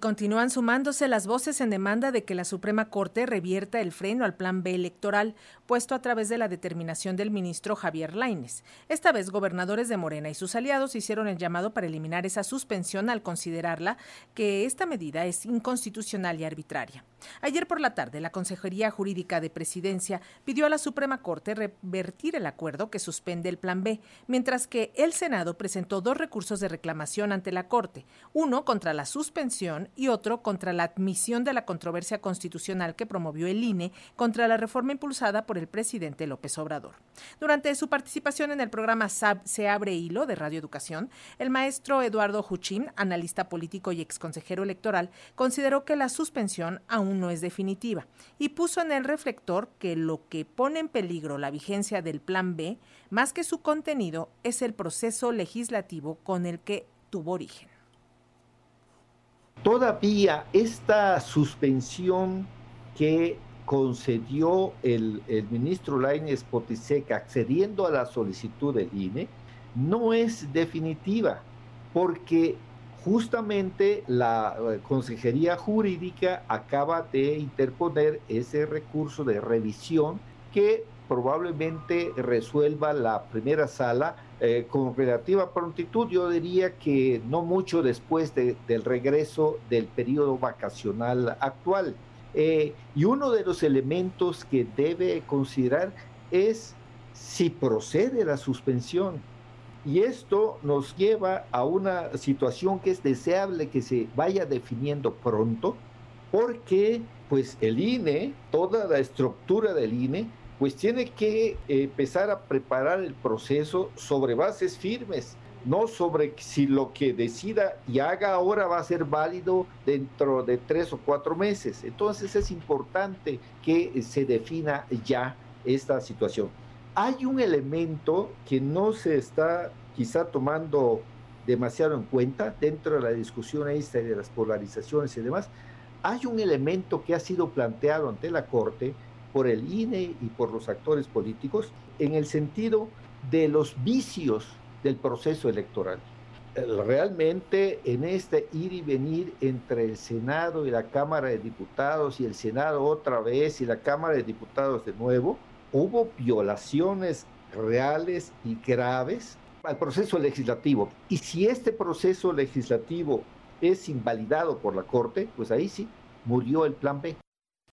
Continúan sumándose las voces en demanda de que la Suprema Corte revierta el freno al plan B electoral puesto a través de la determinación del ministro Javier Laines. Esta vez, gobernadores de Morena y sus aliados hicieron el llamado para eliminar esa suspensión al considerarla que esta medida es inconstitucional y arbitraria. Ayer por la tarde, la Consejería Jurídica de Presidencia pidió a la Suprema Corte revertir el acuerdo que suspende el plan B, mientras que el Senado presentó dos recursos de reclamación ante la Corte, uno contra la suspensión y otro contra la admisión de la controversia constitucional que promovió el INE contra la reforma impulsada por el presidente López Obrador. Durante su participación en el programa Se abre hilo de Radio Educación, el maestro Eduardo Juchín, analista político y exconsejero electoral, consideró que la suspensión aún no es definitiva y puso en el reflector que lo que pone en peligro la vigencia del Plan B, más que su contenido, es el proceso legislativo con el que tuvo origen. Todavía esta suspensión que concedió el, ministro Lainez Potiseca accediendo a la solicitud del INE no es definitiva, porque justamente la eh, Consejería Jurídica acaba de interponer ese recurso de revisión que probablemente resuelva la primera sala eh, con relativa prontitud. Yo diría que no mucho después del regreso del periodo vacacional actual. Eh, y uno de los elementos que debe considerar es si procede la suspensión. Y esto nos lleva a una situación que es deseable que se vaya definiendo pronto, porque pues el INE, toda la estructura del INE, pues tiene que eh, empezar a preparar el proceso sobre bases firmes, no sobre si lo que decida y haga ahora va a ser válido dentro de tres o cuatro meses. Entonces es importante que se defina ya esta situación. Hay un elemento que no se está quizá tomando demasiado en cuenta dentro de la discusión esta de las polarizaciones y demás. Hay un elemento que ha sido planteado ante la Corte, por el INE y por los actores políticos en el sentido de los vicios del proceso electoral. Realmente en este ir y venir entre el Senado y la Cámara de Diputados y el Senado otra vez y la Cámara de Diputados de nuevo, hubo violaciones reales y graves al proceso legislativo. Y si este proceso legislativo es invalidado por la Corte, pues ahí sí murió el plan B.